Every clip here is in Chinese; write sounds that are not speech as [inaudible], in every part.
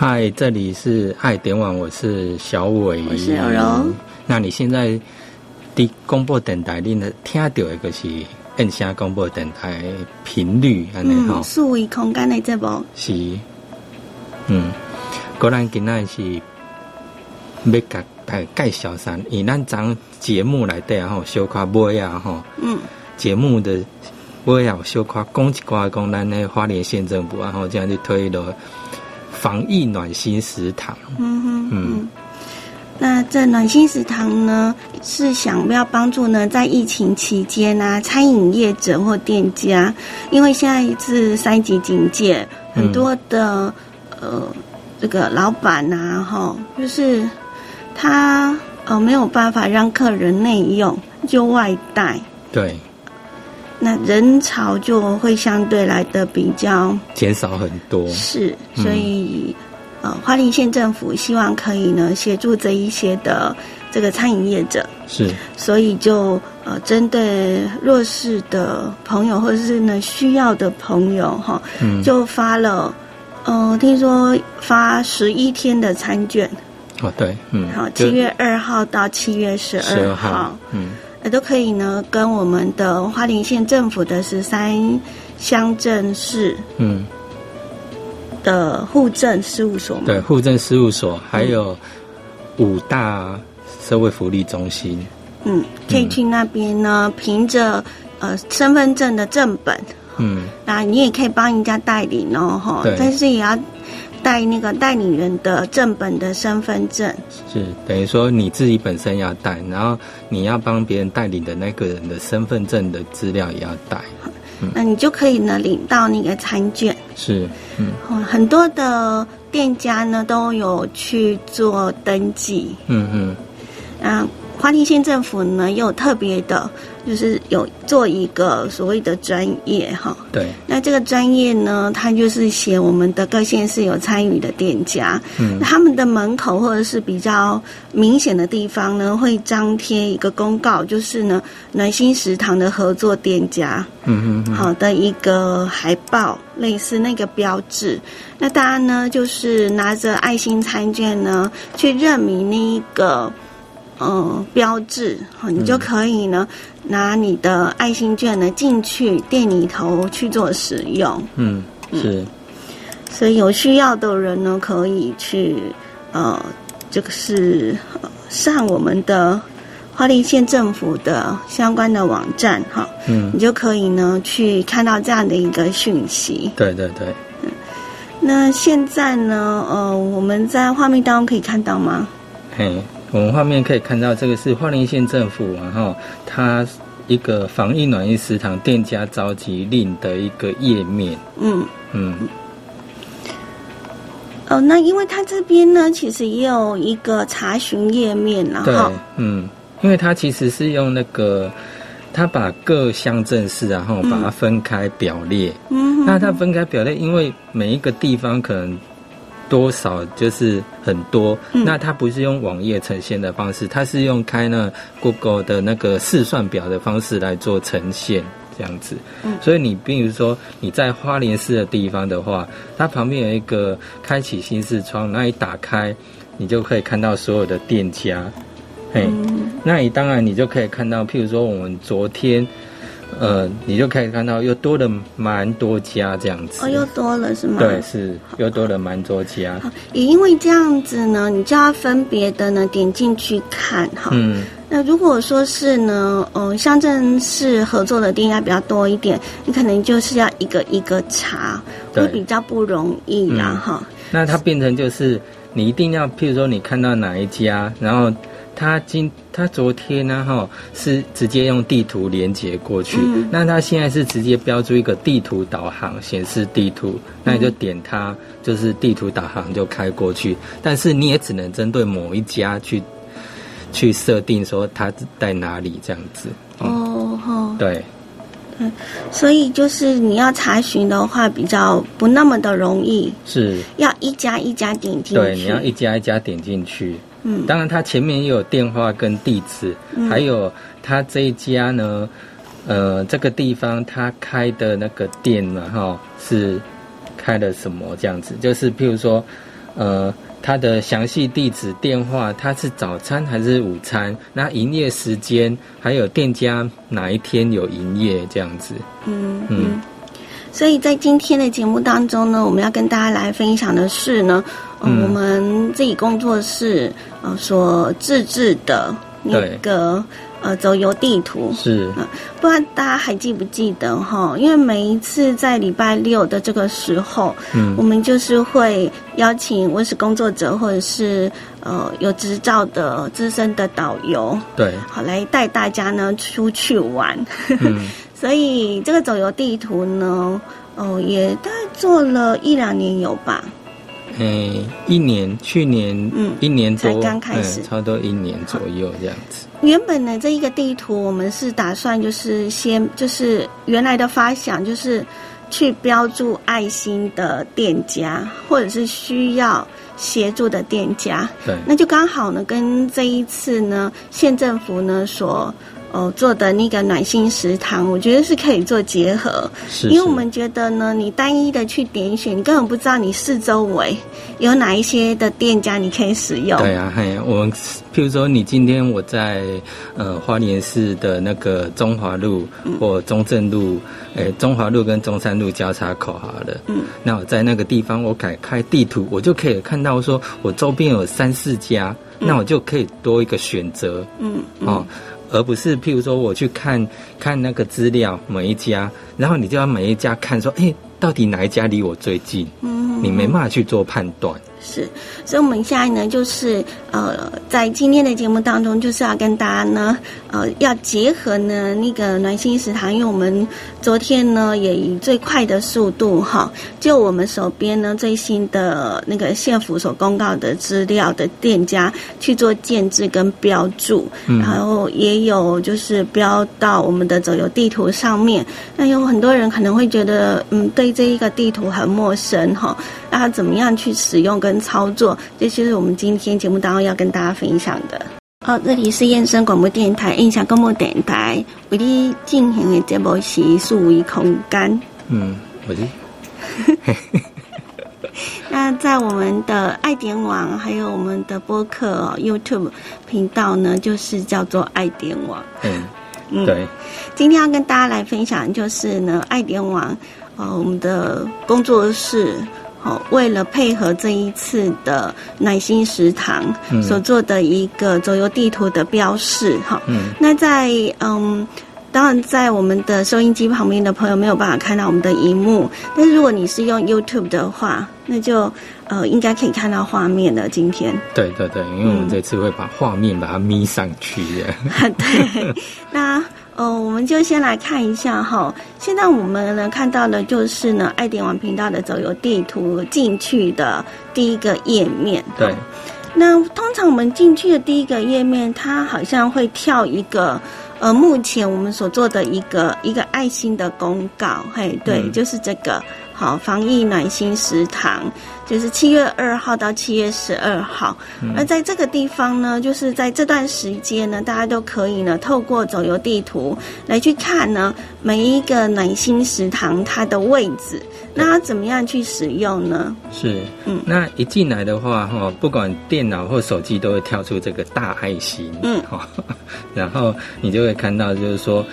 嗨，这里是爱点网，我是小伟，我是柔柔。那你现在的广播电台，你呢听到一个是按下广播电台频率，安尼吼，数位空间的节目是，嗯，果然今仔是要甲大家介绍啥？以咱张节目来底啊吼，小可尾啊吼，嗯，节目的尾啊小可讲一寡讲咱的花莲县政府啊吼，这样就推了。防疫暖心食堂，嗯哼嗯，那这暖心食堂呢，是想要帮助呢，在疫情期间啊，餐饮业者或店家，因为现在是三级警戒，很多的呃这个老板呐，哈，就是他呃没有办法让客人内用，就外带，对。那人潮就会相对来的比较减少很多，是，所以呃，花莲县政府希望可以呢协助这一些的这个餐饮业者，是，所以就呃针对弱势的朋友或者是呢需要的朋友哈，就发了，呃，听说发十一天的餐券，哦对，嗯，好，七月二号到七月十二号，嗯。也都可以呢，跟我们的花莲县政府的十三乡镇市嗯。的户政事务所，对户政事务所，还有五大社会福利中心，嗯，可以去那边呢，凭着呃身份证的正本，嗯，那你也可以帮人家代理哦，哈，但是也要。带那个代理人的正本的身份证，是等于说你自己本身要带，然后你要帮别人代理的那个人的身份证的资料也要带，那你就可以呢领到那个餐券。是，嗯，很多的店家呢都有去做登记，嗯嗯，啊。花莲县政府呢，有特别的，就是有做一个所谓的专业哈。对。那这个专业呢，它就是写我们的各县市有参与的店家，嗯，他们的门口或者是比较明显的地方呢，会张贴一个公告，就是呢，暖心食堂的合作店家，嗯嗯，好的一个海报，类似那个标志。那大家呢，就是拿着爱心餐券呢，去认明那一个。嗯，标志好，你就可以呢，拿你的爱心券呢进去店里头去做使用。嗯，是。所以有需要的人呢，可以去呃，这个是上我们的花莲县政府的相关的网站哈。嗯，你就可以呢去看到这样的一个讯息。对对对。嗯，那现在呢，呃，我们在画面当中可以看到吗？嘿。我们画面可以看到，这个是花莲县政府，然后它一个防疫暖意食堂店家召集令的一个页面。嗯嗯。哦，那因为它这边呢，其实也有一个查询页面然后。嗯，因为它其实是用那个，它把各乡镇市然后把它分开表列。嗯。那它分开表列，因为每一个地方可能。多少就是很多，那它不是用网页呈现的方式，它是用开那 Google 的那个试算表的方式来做呈现，这样子。所以你比如说你在花莲市的地方的话，它旁边有一个开启新视窗，那一打开，你就可以看到所有的店家。嘿，那你当然你就可以看到，譬如说我们昨天。呃，你就可以看到又多了蛮多家这样子。哦，又多了是吗？对，是又多了蛮多家。也因为这样子呢，你就要分别的呢点进去看哈。嗯。那如果说是呢，嗯，乡镇市合作的店家比较多一点，你可能就是要一个一个查，会比较不容易啦哈。那它变成就是你一定要，譬如说你看到哪一家，然后。他今他昨天呢哈是直接用地图连接过去，那他现在是直接标注一个地图导航显示地图，那你就点它，就是地图导航就开过去。但是你也只能针对某一家去去设定说它在哪里这样子。哦对，所以就是你要查询的话比较不那么的容易，是。要一家一家点进去，对，你要一家一家点进去。嗯，当然，它前面也有电话跟地址，还有他这一家呢，呃，这个地方他开的那个店呢，哈，是开了什么这样子？就是譬如说，呃。它的详细地址、电话，它是早餐还是午餐？那营业时间，还有店家哪一天有营业这样子？嗯嗯。所以在今天的节目当中呢，我们要跟大家来分享的是呢，我们自己工作室呃所自制的那个。呃，走游地图是，不知道大家还记不记得哈？因为每一次在礼拜六的这个时候，嗯，我们就是会邀请温室工作者或者是呃有执照的资深的导游，对，好来带大家呢出去玩。嗯，[laughs] 所以这个走游地图呢，哦，也大概做了一两年有吧。嗯，一年，去年，嗯，一年多，才刚开始，差不多一年左右这样子。原本呢，这一个地图我们是打算就是先，就是原来的发想就是去标注爱心的店家，或者是需要协助的店家。对，那就刚好呢，跟这一次呢，县政府呢所。哦，做的那个暖心食堂，我觉得是可以做结合，是因为我们觉得呢，你单一的去点选，你根本不知道你四周围有哪一些的店家你可以使用。对啊，嘿，我们譬如说，你今天我在呃花莲市的那个中华路或中正路，诶，中华路跟中山路交叉口好了，嗯，那我在那个地方我改开地图，我就可以看到说我周边有三四家，那我就可以多一个选择，嗯，哦。而不是，譬如说，我去看看那个资料，每一家，然后你就要每一家看，说，哎，到底哪一家离我最近？嗯，你没办法去做判断。是，所以我们现在呢，就是呃，在今天的节目当中，就是要跟大家呢，呃，要结合呢那个暖心食堂，因为我们昨天呢也以最快的速度哈，就我们手边呢最新的那个县府所公告的资料的店家去做建制跟标注，然后也有就是标到我们的走游地图上面。那有很多人可能会觉得，嗯，对这一个地图很陌生哈，那怎么样去使用跟跟操作，这就是我们今天节目当中要跟大家分享的。好，这里是燕声广播电台印象广播电台为你进行的节目是数位空间。嗯，我的。[laughs] 那在我们的爱点网，还有我们的播客 YouTube 频道呢，就是叫做爱点网。嗯嗯，对。今天要跟大家来分享，就是呢，爱点网，呃，我们的工作室。好，为了配合这一次的暖心食堂所做的一个走游地图的标示，哈，那在嗯，当然在我们的收音机旁边的朋友没有办法看到我们的荧幕，但是如果你是用 YouTube 的话，那就呃应该可以看到画面的。今天，对对对，因为我们这次会把画面把它眯上去的。[laughs] 对，那。哦，我们就先来看一下哈。现在我们呢看到的就是呢爱点网频道的走游地图进去的第一个页面。对。那通常我们进去的第一个页面，它好像会跳一个呃，目前我们所做的一个一个爱心的公告。嘿，对，就是这个。好，防疫暖心食堂就是七月二号到七月十二号。而在这个地方呢，就是在这段时间呢，大家都可以呢透过走游地图来去看呢每一个暖心食堂它的位置。那怎么样去使用呢？是，嗯，那一进来的话，哈，不管电脑或手机都会跳出这个大爱心，嗯，哈，[laughs] 然后你就会看到，就是说。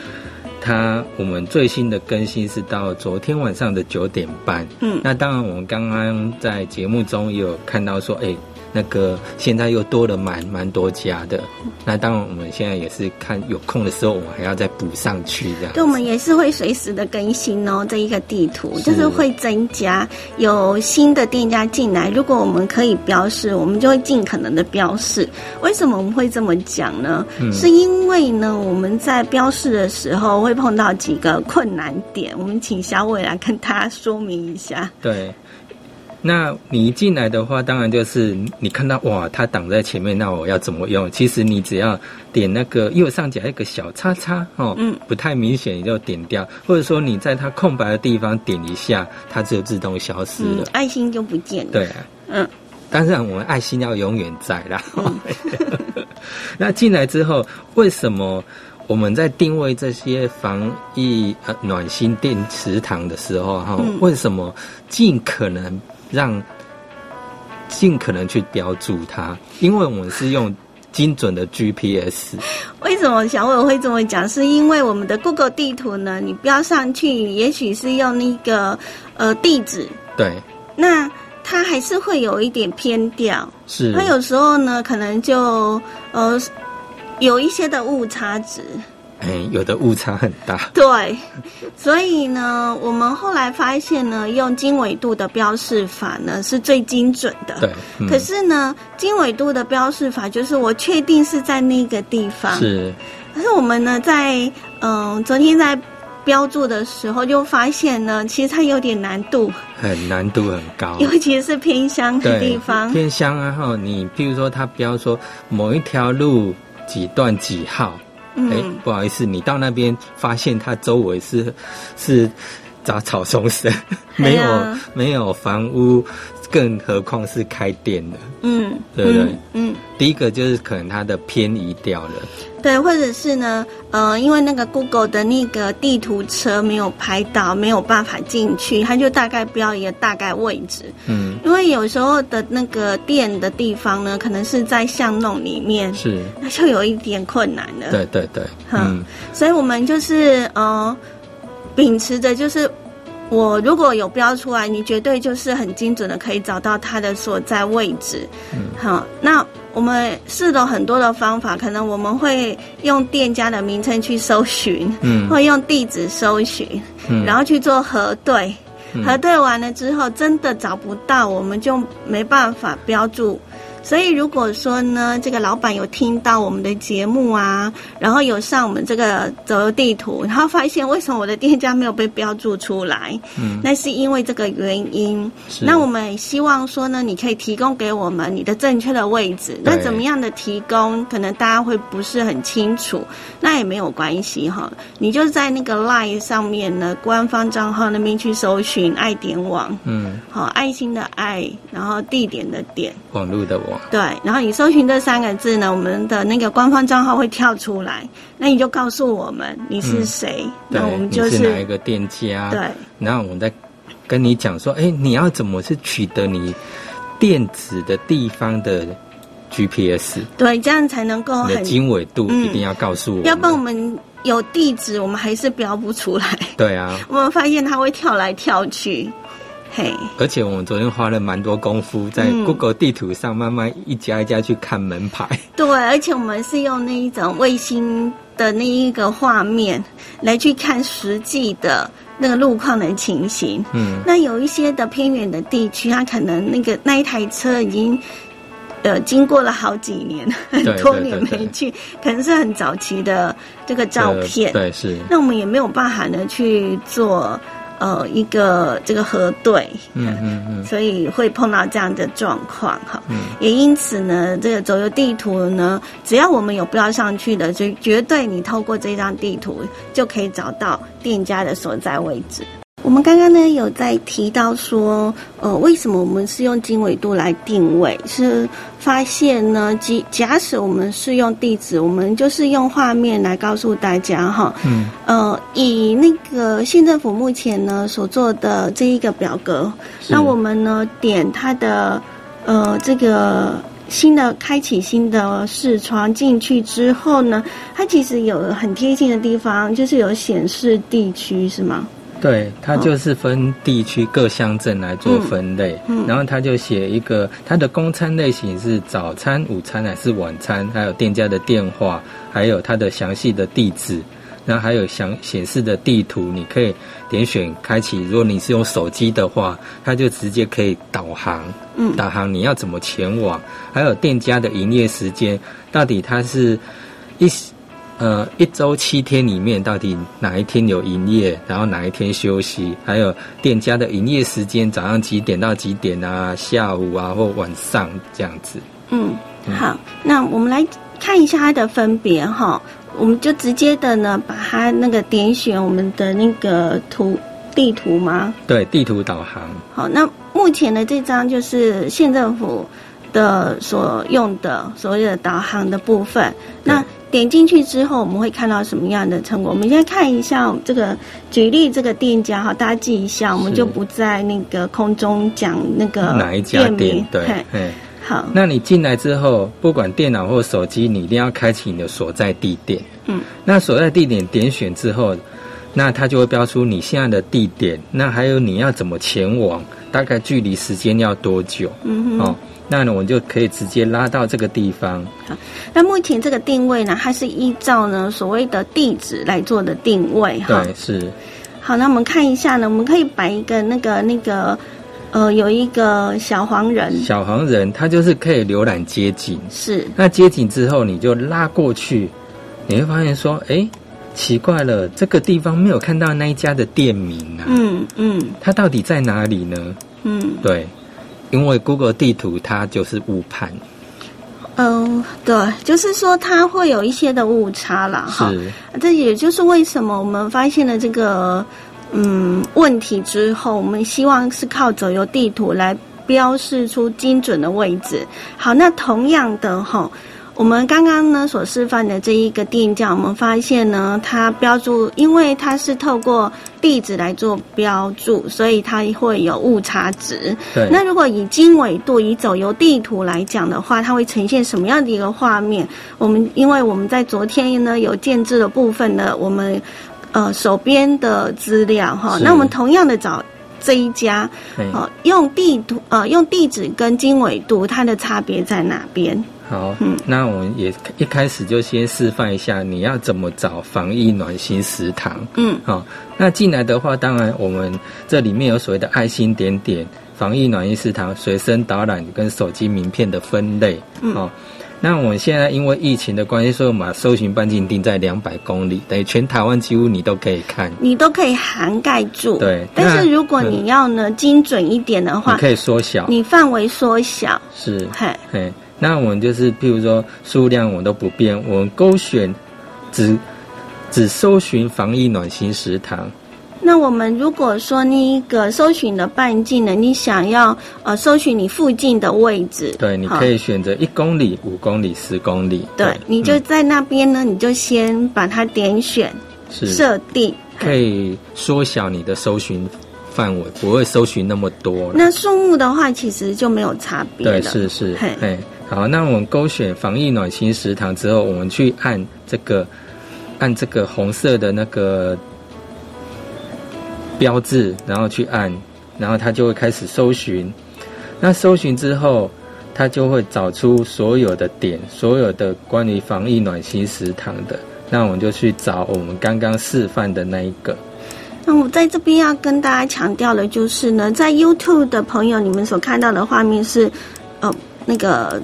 它我们最新的更新是到昨天晚上的九点半。嗯，那当然我们刚刚在节目中也有看到说，哎。那个现在又多了蛮蛮多家的，那当然我们现在也是看有空的时候，我们还要再补上去这样。对，我们也是会随时的更新哦，这一个地图就是会增加有新的店家进来，如果我们可以标示，我们就会尽可能的标示。为什么我们会这么讲呢？是因为呢，我们在标示的时候会碰到几个困难点，我们请小伟来跟大家说明一下。对。那你一进来的话，当然就是你看到哇，它挡在前面，那我要怎么用？其实你只要点那个右上角一个小叉叉哦，嗯，不太明显，你就点掉，或者说你在它空白的地方点一下，它就自动消失了，爱心就不见了。对，嗯，当然我们爱心要永远在啦。[laughs] 那进来之后，为什么我们在定位这些防疫呃暖心电池塘的时候哈，为什么尽可能？让尽可能去标注它，因为我们是用精准的 GPS。为什么小伟会这么讲？是因为我们的 Google 地图呢，你标上去，也许是用那个呃地址，对，那它还是会有一点偏掉。是它有时候呢，可能就呃有一些的误差值。哎，有的误差很大。对，所以呢，我们后来发现呢，用经纬度的标示法呢是最精准的。对，嗯可是呢，经纬度的标示法就是我确定是在那个地方。。是可是我们呢，在嗯、昨天在标注的时候就发现呢，其实它有点难度，很难度很高。尤其是偏乡的地，方。偏乡啊，哈，你譬如说它标说某一条路几段几号，哎、嗯，不好意思，你到那边发现它周围是是杂草丛生，[laughs] 没有、没有房屋，更何况是开店的。嗯，对不对嗯嗯。第一个就是可能它的偏移掉了，对，或者是呢，呃，因为那个 Google 的那个地图车没有拍到，没有办法进去，它就大概标一个大概位置。嗯，因为有时候的那个店的地方呢，可能是在巷弄里面，是，[laughs] 那就有一点困难了。对对对，嗯 [laughs] 嗯，所以我们就是呃，秉持着就是。我如果有标出来，你绝对就是很精准的可以找到它的所在位置。嗯好，那我们试了很多的方法，可能我们会用店家的名称去搜寻，嗯会用地址搜寻，嗯然后去做核对。嗯核对完了之后，真的找不到，我们就没办法标注。所以如果说呢，这个老板有听到我们的节目啊，然后有上我们这个走游地图，然后发现为什么我的店家没有被标注出来，嗯，那是因为这个原因。是那我们希望说呢，你可以提供给我们你的正确的位置。那怎么样的提供，可能大家会不是很清楚，那也没有关系哈。你就在那个 Line 上面呢，官方账号那边去搜寻爱点网，嗯，好，爱心的爱，然后地点的点，网络的网，对，然后你搜寻这三个字呢，我们的那个官方账号会跳出来，那你就告诉我们你是谁，对那我们就是哪一个店家？对。然后我们再跟你讲说，哎，你要怎么是取得你电子的地方的 GPS，对，这样才能够很经纬度嗯一定要告诉我们。要不然我们有地址，我们还是标不出来。对啊，[laughs] 我们发现它会跳来跳去，嘿，而且我们昨天花了蛮多功夫，在嗯 Google 地图上慢慢一家一家去看门牌。对，而且我们是用那一种卫星的那一个画面来去看实际的那个路况的情形。嗯，那有一些的偏远的地区，它可能那个那一台车已经。呃，经过了好几年，[laughs] 很多年没去，可能是很早期的这个照片。对，是，那我们也没有办法呢去做呃一个这个核对，嗯嗯嗯所以会碰到这样的状况哈。嗯，也因此呢，这个走游地图呢，只要我们有标上去的，就绝对你透过这张地图就可以找到店家的所在位置。我们刚刚呢有在提到说，呃，为什么我们是用经纬度来定位？是发现呢，即假使我们是用地址，我们就是用画面来告诉大家哈，嗯呃，以那个县政府目前呢所做的这一个表格，那我们呢点它的呃这个新的开启新的视窗进去之后呢，它其实有很贴近的地方，就是有显示地区是吗？对，它就是分地区各乡镇来做分类，嗯嗯然后它就写一个它的供餐类型是早餐、午餐还是晚餐，还有店家的电话，还有它的详细的地址，然后还有详显示的地图，你可以点选开启。如果你是用手机的话，它就直接可以导航，嗯导航你要怎么前往，还有店家的营业时间，到底它是一呃一周七天里面到底哪一天有营业，然后哪一天休息，还有店家的营业时间，早上几点到几点啊，下午啊或晚上这样子。嗯，好，那我们来看一下它的分别哈，我们就直接的呢把它那个点选我们的那个图地图吗？对，地图导航，好，那目前的这张就是县政府的所用的所谓的导航的部分。那点进去之后，我们会看到什么样的成果？我们先看一下这个举例这个店家哈，大家记一下，我们就不在那个空中讲那个哪一家店对，嗯，好。那你进来之后，不管电脑或手机，你一定要开启你的所在地点。嗯，那所在地点点选之后，那它就会标出你现在的地点，那还有你要怎么前往，大概距离时间要多久？嗯哼，哦。那呢，我就可以直接拉到这个地方。好，那目前这个定位呢，它是依照呢所谓的地址来做的定位。哈，对，是。好，那我们看一下呢，我们可以摆一个那个那个，呃，有一个小黄人。小黄人，他就是可以浏览街景。是。那街景之后，你就拉过去，你会发现说，哎，奇怪了，这个地方没有看到那一家的店名啊。嗯嗯。它到底在哪里呢？嗯，对。因为 Google 地图它就是误判，嗯，对，就是说它会有一些的误差啦。哈。这也就是为什么我们发现了这个嗯问题之后，我们希望是靠走游地图来标示出精准的位置。好，那同样的哈。我们刚刚呢所示范的这一个店家，我们发现呢，它标注，因为它是透过地址来做标注，所以它会有误差值。对。那如果以经纬度、以走游地图来讲的话，它会呈现什么样的一个画面？我们因为我们在昨天呢有建制的部分呢，我们呃手边的资料哈，那我们同样的找这一家，哦，用地图呃用地址跟经纬度，它的差别在哪边？好，那我们也一开始就先示范一下，你要怎么找防疫暖心食堂。嗯，好，那进来的话，当然我们这里面有所谓的爱心点点防疫暖心食堂随身导览跟手机名片的分类。嗯，好，那我们现在因为疫情的关系，所以我们把搜寻半径定在两百公里，等于全台湾几乎你都可以看，你都可以涵盖住。对，但是如果你要呢精准一点的话，你可以缩小，你范围缩小。是，嘿，嘿。那我们就是，譬如说数量我都不变，我们勾选只只搜寻防疫暖心食堂。那我们如果说那个搜寻的半径呢，你想要呃搜寻你附近的位置，对，你可以选择一公里、五公里、十公里。对，你就在那边呢，你就先把它点选设定，可以缩小你的搜寻范围，不会搜寻那么多。那数目的话，其实就没有差别对，是是，嘿。好，那我们勾选防疫暖心食堂之后，我们去按这个，按这个红色的那个标志，然后去按，然后它就会开始搜寻。那搜寻之后，它就会找出所有的点，所有的关于防疫暖心食堂的。那我们就去找我们刚刚示范的那一个。那我在这边要跟大家强调的就是呢，在 YouTube 的朋友，你们所看到的画面是，呃，那个。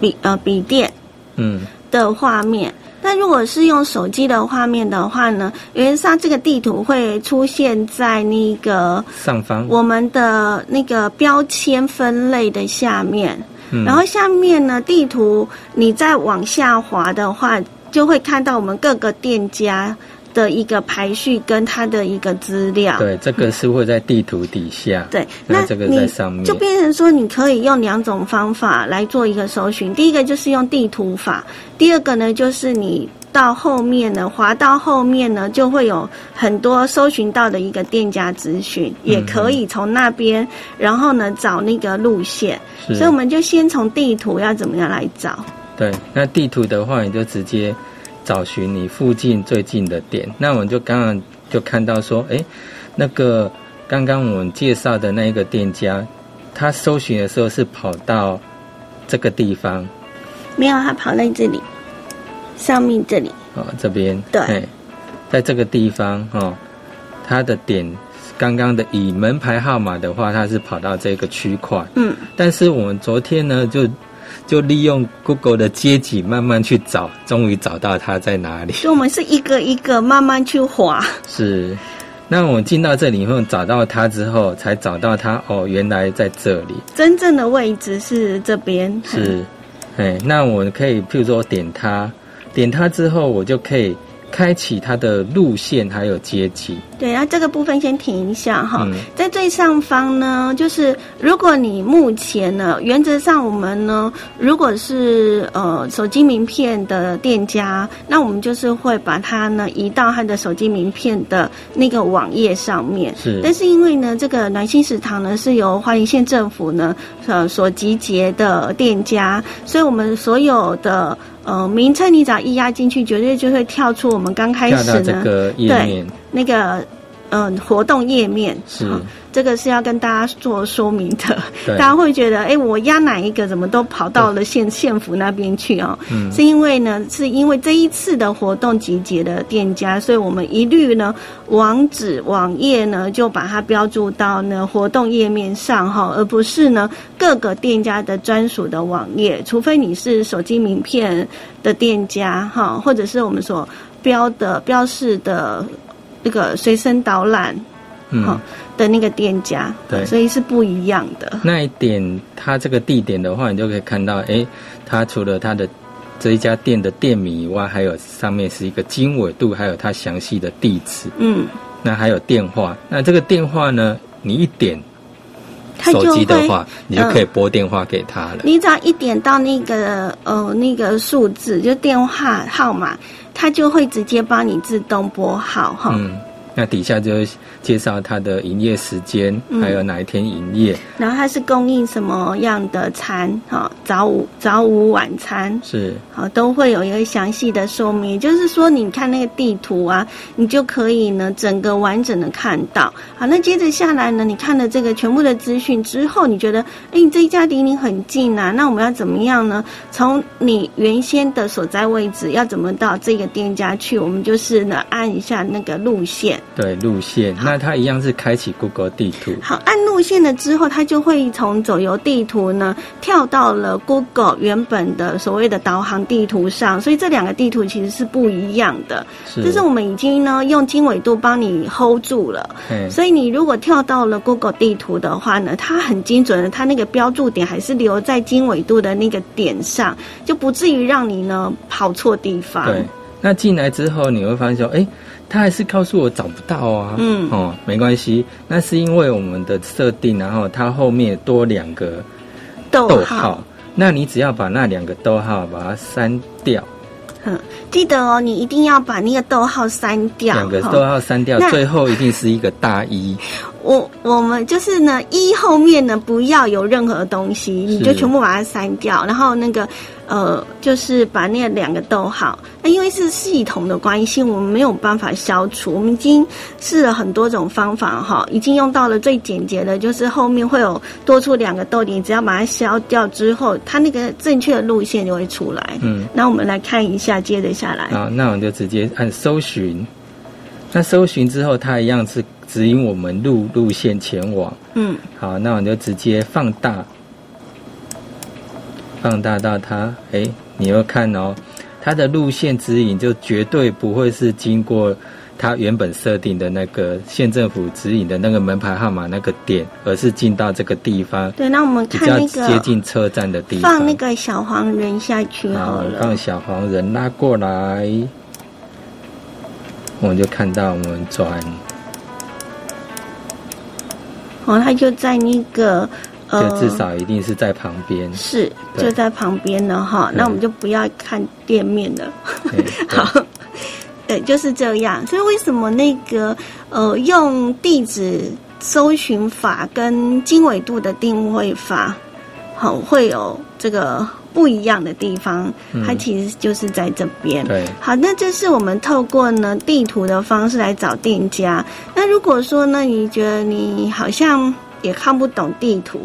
笔呃笔电，嗯。的画面，那如果是用手机的画面的话呢，原上这个地图会出现在那个上方，我们的那个标签分类的下面，然后下面呢地图你再往下滑的话，就会看到我们各个店家。的一个排序跟它的一个资料，对，这个是会在地图底下，对，那这个在上面，就变成说你可以用两种方法来做一个搜寻。第一个就是用地图法，第二个呢就是你到后面呢，滑到后面呢，就会有很多搜寻到的一个店家资讯，也可以从那边，然后呢找那个路线。所以我们就先从地图要怎么样来找？对，那地图的话，你就直接。找寻你附近最近的点，那我们就刚刚就看到说，哎，那个刚刚我们介绍的那一个店家，他搜寻的时候是跑到这个地方，没有，他跑在这里，上面这里，哦，这边，对，在这个地方，哦，他的点刚刚的以门牌号码的话，他是跑到这个区块，嗯，但是我们昨天呢就。就利用 Google 的街景慢慢去找，终于找到它在哪里。所以我们是一个一个慢慢去划。是，那我进到这里以后找到它之后，才找到它哦，原来在这里。真正的位置是这边。是，哎，那我可以，譬如说点它，点它之后，我就可以开启它的路线还有街景。对，然后这个部分先停一下哈，嗯在最上方呢，就是如果你目前呢，原则上我们呢，如果是呃手机名片的店家，那我们就是会把它呢移到它的手机名片的那个网页上面。是但是因为呢，这个暖心食堂呢是由花莲县政府呢呃所集结的店家，所以我们所有的呃名称你只要一压进去，绝对就会跳出我们刚开始呢到这个页面那个嗯、活动页面是好这个是要跟大家做说明的。对大家会觉得，哎，我压哪一个怎么都跑到了县县府那边去哦？嗯是因为呢，是因为这一次的活动集结的店家，所以我们一律呢网址网页呢就把它标注到呢活动页面上哈，而不是呢各个店家的专属的网页，除非你是手机名片的店家哈，或者是我们所标的标示的那个随身导览嗯好，的那个店家，对所以是不一样的。那一点，它这个地点的话，你就可以看到，哎，它除了它的这一家店的店名以外，还有上面是一个经纬度，还有它详细的地址，嗯，那还有电话。那这个电话呢，你一点手机的话，你就嗯可以拨电话给他了。你只要一点到那个呃那个数字，就电话号码，它就会直接帮你自动拨号哈。嗯，那底下就介绍它的营业时间，嗯还有哪一天营业。然后它是供应什么样的餐哈，早午早午晚餐。是，好，都会有一个详细的说明，也就是说，你看那个地图啊，你就可以呢整个完整的看到。好，那接着下来呢，你看了这个全部的资讯之后，你觉得，哎，这一家离你很近啊，那我们要怎么样呢？从你原先的所在位置要怎么到这个店家去？我们就是呢按一下那个路线。对路线。那它一样是开启 Google 地图。好，按路线了之后，它就会从走游地图呢跳到了 Google 原本的所谓的导航地图上，所以这两个地图其实是不一样的。是，这是我们已经呢用经纬度帮你 hold 住了，嘿所以你如果跳到了 Google 地图的话呢，它很精准的，它那个标注点还是留在经纬度的那个点上，就不至于让你呢跑错地方。对，那进来之后你会发现说，哎，他还是告诉我找不到啊。嗯哦，没关系，那是因为我们的设定，然后它后面多两个逗号，，那你只要把那两个逗号把它删掉，嗯，记得哦，你一定要把那个逗号删掉。两个逗号删掉，最后一定是一个大一。我我们就是呢，一后面呢不要有任何东西，你就全部把它删掉，然后那个呃，就是把那两个逗号，那因为是系统的关系，我们没有办法消除，我们已经试了很多种方法哈，已经用到了最简洁的，就是后面会有多出两个逗点，只要把它消掉之后，它那个正确的路线就会出来。嗯，那我们来看一下，接着下来，啊，那我们就直接按搜寻。那搜寻之后，它一样是指引我们路路线前往。嗯，好，那我就直接放大，放大到它，哎，你要看哦，它的路线指引就绝对不会是经过它原本设定的那个县政府指引的那个门牌号码那个点，而是进到这个地方对，那我们看那个接近车站的地方。放那个小黄人下去好。放小黄人拉过来，我们就看到我们转哦，他就在那个呃，就至少一定是在旁边。是就在旁边了哈。嗯那我们就不要看店面了。[laughs] 好，对，就是这样。所以为什么那个呃，用地址搜寻法跟经纬度的定位法，好会有这个不一样的地方？嗯它其实就是在这边。对，好，那这是我们透过呢地图的方式来找店家。那如果说呢，你觉得你好像也看不懂地图，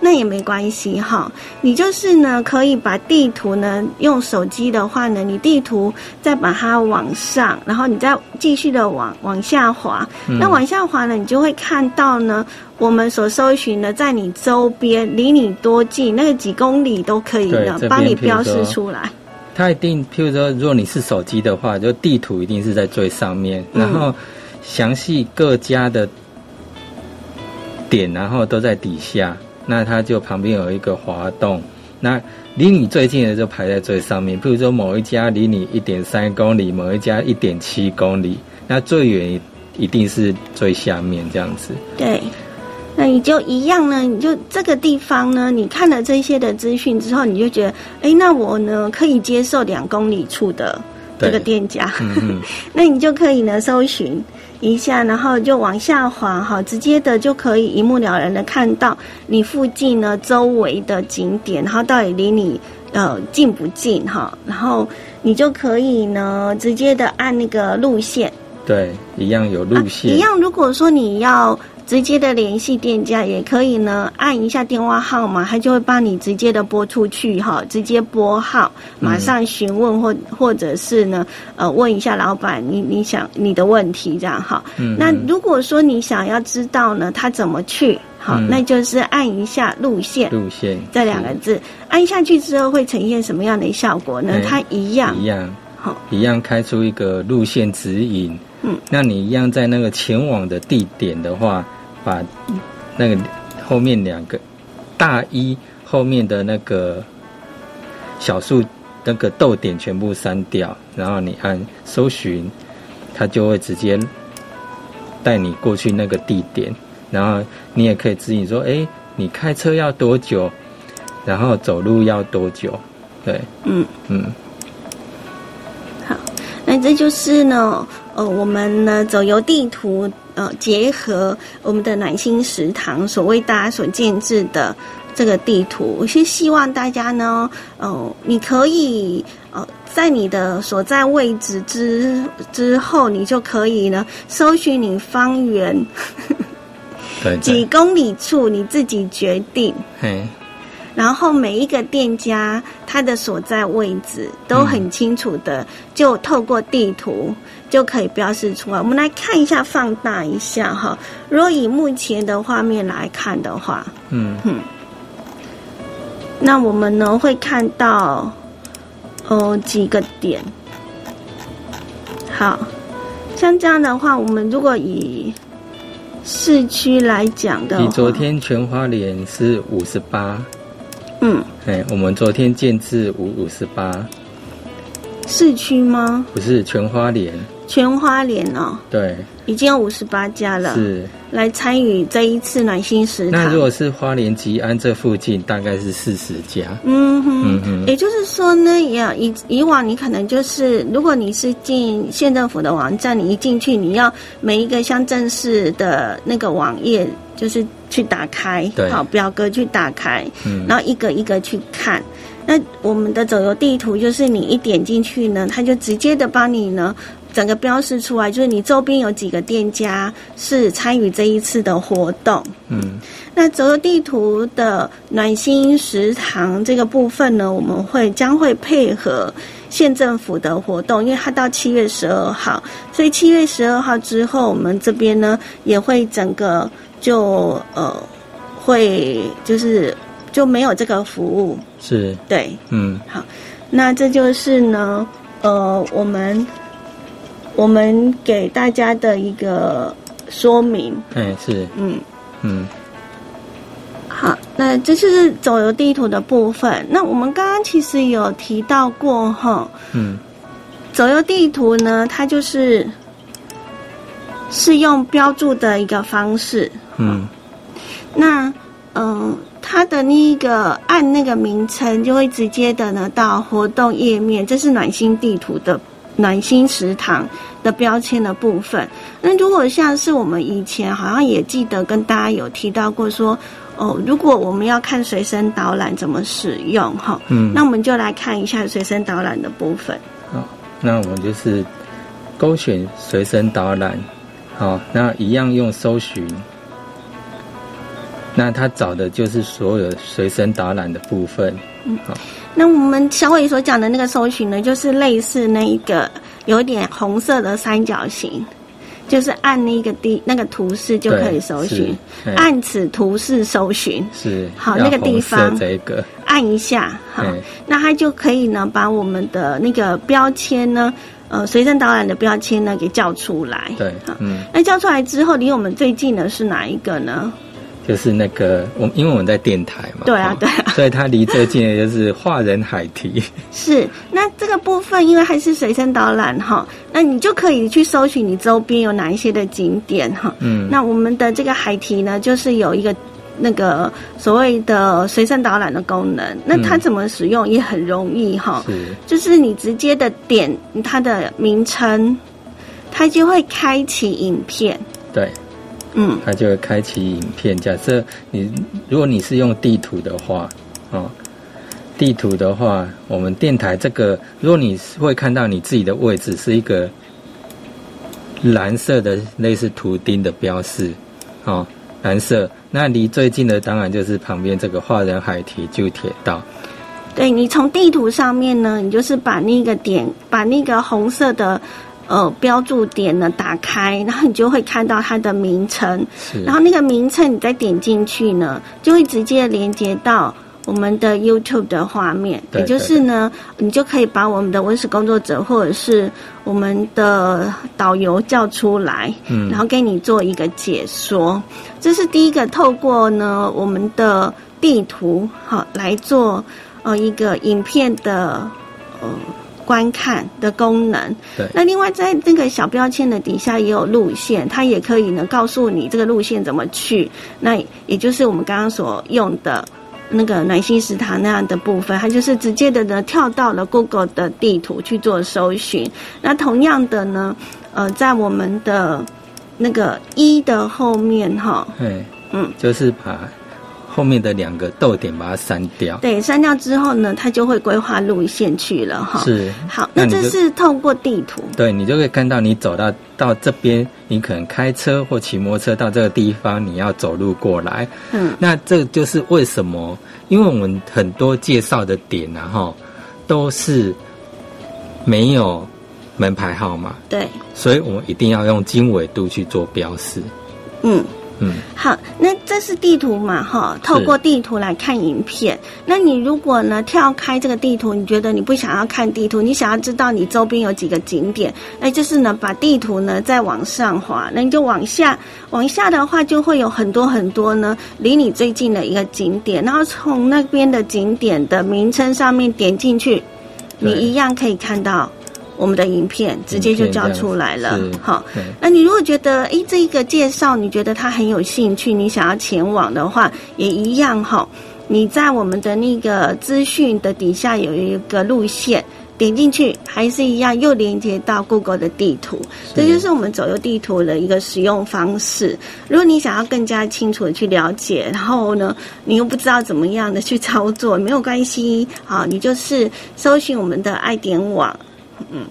那也没关系哈。你就是呢，可以把地图呢用手机的话呢，你地图再把它往上，然后你再继续的往往下滑。嗯那往下滑呢，你就会看到呢。我们所搜寻的，在你周边，离你多近，那个几公里都可以呢对这，边帮你标示出来。它一定，譬如说，如果你是手机的话，就地图一定是在最上面，嗯然后详细各家的点，然后都在底下。那它就旁边有一个滑动，那离你最近的就排在最上面。譬如说，某一家离你一点三公里，某一家一点七公里，那最远一定是最下面这样子。对，那你就一样呢，你就这个地方呢，你看了这些的资讯之后，你就觉得，哎，那我呢可以接受两公里处的这个店家，[laughs] 那你就可以呢搜寻一下，然后就往下滑哈，直接的就可以一目了然的看到你附近呢周围的景点，然后到底离你呃近不近哈，然后你就可以呢直接的按那个路线。对，一样有路线。一样，如果说你要直接的联系店家，也可以呢，按一下电话号码，他就会帮你直接的拨出去哈，直接拨号，马上询问或或者是呢，呃，问一下老板，你你想你的问题这样哈。嗯。那如果说你想要知道呢，他怎么去，好，那就是按一下路线。路线这两个字按下去之后会呈现什么样的效果呢？它一样一样好，一样开出一个路线指引。嗯，那你一样在那个前往的地点的话，把那个后面两个大一后面的那个小数那个逗点全部删掉，然后你按搜寻，它就会直接带你过去那个地点，然后你也可以指引说，哎，你开车要多久，然后走路要多久，对，嗯嗯，好，那这就是呢。呃，我们呢走游地图，呃，结合我们的暖心食堂所为大家所建制的这个地图，我是希望大家呢，呃，你可以呃，在你的所在位置之之后，你就可以呢，搜寻你方圆几公里处，你自己决定。然后每一个店家它的所在位置都很清楚的，就透过地图就可以标示出来。我们来看一下，放大一下哈。如果以目前的画面来看的话，嗯哼，那我们呢会看到哦几个点。好像这样的话，我们如果以市区来讲的，比昨天全花莲是五十八。嗯，哎，我们昨天建制五五十八，市区吗？不是全花莲，全花莲哦，对，已经有五十八家了，是来参与这一次暖心食堂。那如果是花莲吉安这附近，大概是四十家。嗯哼，嗯哼，也就是说呢，也以以往你可能就是，如果你是进县政府的网站，你一进去，你要每一个乡镇市的那个网页。就是去打开，好表格去打开，然后一个一个去看。那我们的走游地图就是你一点进去呢，它就直接的帮你呢整个标示出来，就是你周边有几个店家是参与这一次的活动。嗯，那走游地图的暖心食堂这个部分呢，我们会将会配合县政府的活动，因为它到七月十二号，所以七月十二号之后，我们这边呢也会整个。就呃，会就是就没有这个服务，是对，嗯，好，那这就是呢，呃，我们我们给大家的一个说明，哎，是，嗯嗯，好，那这是走游地图的部分。那我们刚刚其实有提到过哈，嗯，走游地图呢，它就是是用标注的一个方式。嗯，那嗯，它的那一个按那个名称，就会直接的呢到活动页面。这是暖心地图的暖心食堂的标签的部分。那如果像是我们以前好像也记得跟大家有提到过说，哦，如果我们要看随身导览怎么使用哈，嗯，那我们就来看一下随身导览的部分。好，那我们就是勾选随身导览，好，那一样用搜寻。那他找的就是所有随身导览的部分。嗯，好。那我们小伟所讲的那个搜寻呢，就是类似那一个有点红色的三角形，就是按那个地那个图示就可以搜寻，按此图示搜寻。是。好，那个地方这个按一下，好，那它就可以呢把我们的那个标签呢，呃，随身导览的标签呢给叫出来。对，嗯。那叫出来之后，离我们最近的是哪一个呢？就是那个我，因为我们在电台嘛，对啊，对啊，所以它离最近的就是华人海堤。[laughs] 是，那这个部分因为还是随身导览哈，那那你就可以去搜寻你周边有哪一些的景点哈。嗯，那我们的这个海堤呢，就是有一个那个所谓的随身导览的功能。那它怎么使用也很容易哈，是就是你直接的点它的名称，它就会开启影片。对，嗯，它就会开启影片。假设你如果你是用地图的话，哦，地图的话，我们电台这个，如果你会看到你自己的位置是一个蓝色的类似图钉的标示，哦，蓝色，那离最近的当然就是旁边这个华人海堤旧铁道。对你从地图上面呢，你就是把那个点，把那个红色的呃标注点呢打开，然后你就会看到它的名称，是，然后那个名称你再点进去呢，就会直接连接到我们的 YouTube 的画面，对也就是呢，你就可以把我们的文史工作者或者是我们的导游叫出来，嗯。然后给你做一个解说。这是第一个，透过呢我们的地图好来做呃一个影片的呃观看的功能。对那另外在那个小标签的底下也有路线，它也可以呢告诉你这个路线怎么去。那也就是我们刚刚所用的。那个暖心食堂那样的部分，它就是直接的呢跳到了 Google 的地图去做搜寻。那同样的呢，呃，在我们的那个一的后面哈，哎，嗯，就是把后面的两个逗点把它删掉。对，删掉之后呢，它就会规划路线去了哈。是，好，那这是透过地图，对你就可以看到你走到到这边，你可能开车或骑摩托车到这个地方，你要走路过来。嗯，那这就是为什么，因为我们很多介绍的点啊，后，都是没有门牌号码，对，所以我们一定要用经纬度去做标示。嗯。嗯，好，那这是地图嘛，哈，透过地图来看影片。那你如果呢跳开这个地图，你觉得你不想要看地图，你想要知道你周边有几个景点，那就是呢把地图呢再往上滑，那你就往下，往下的话就会有很多很多呢离你最近的一个景点，然后从那边的景点的名称上面点进去，你一样可以看到我们的影片，直接就叫出来了是，好。那你如果觉得诶这一个介绍你觉得他很有兴趣，你想要前往的话，也一样哈。你在我们的那个资讯的底下有一个路线，点进去还是一样，又连接到 Google 的地图。这就是我们左右地图的一个使用方式。如果你想要更加清楚的去了解，然后呢，你又不知道怎么样的去操作，没有关系，好，你就是搜寻我们的爱点网，嗯。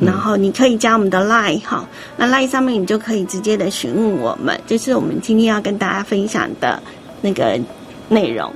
然后你可以加我们的 Line 哈，那 Line 上面你就可以直接的询问我们，就是我们今天要跟大家分享的那个内容。